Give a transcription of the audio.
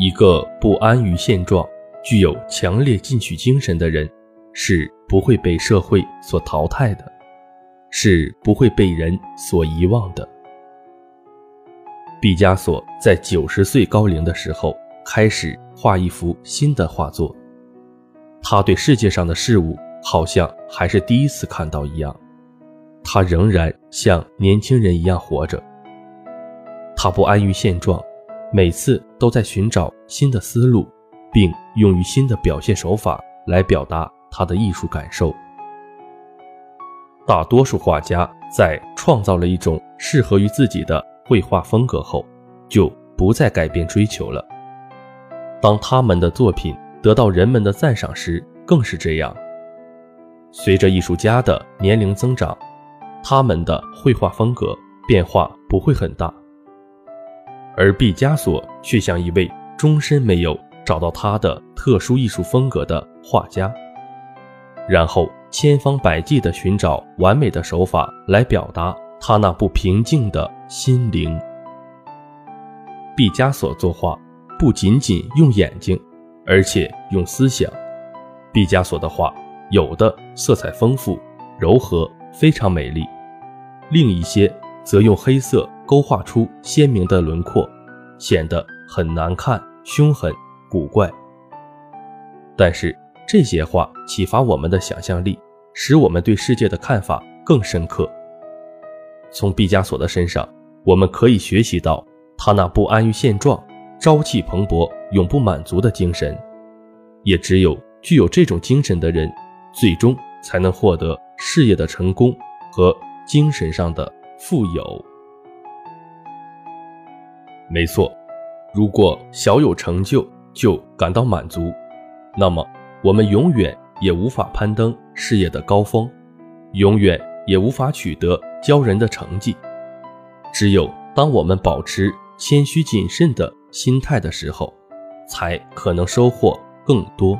一个不安于现状、具有强烈进取精神的人，是不会被社会所淘汰的，是不会被人所遗忘的。毕加索在九十岁高龄的时候，开始画一幅新的画作。他对世界上的事物好像还是第一次看到一样，他仍然像年轻人一样活着。他不安于现状，每次都在寻找新的思路，并用于新的表现手法来表达他的艺术感受。大多数画家在创造了一种适合于自己的绘画风格后，就不再改变追求了。当他们的作品，得到人们的赞赏时，更是这样。随着艺术家的年龄增长，他们的绘画风格变化不会很大，而毕加索却像一位终身没有找到他的特殊艺术风格的画家，然后千方百计地寻找完美的手法来表达他那不平静的心灵。毕加索作画不仅仅用眼睛。而且用思想，毕加索的画有的色彩丰富、柔和，非常美丽；另一些则用黑色勾画出鲜明的轮廓，显得很难看、凶狠、古怪。但是这些画启发我们的想象力，使我们对世界的看法更深刻。从毕加索的身上，我们可以学习到他那不安于现状。朝气蓬勃、永不满足的精神，也只有具有这种精神的人，最终才能获得事业的成功和精神上的富有。没错，如果小有成就就感到满足，那么我们永远也无法攀登事业的高峰，永远也无法取得骄人的成绩。只有当我们保持谦虚谨慎的。心态的时候，才可能收获更多。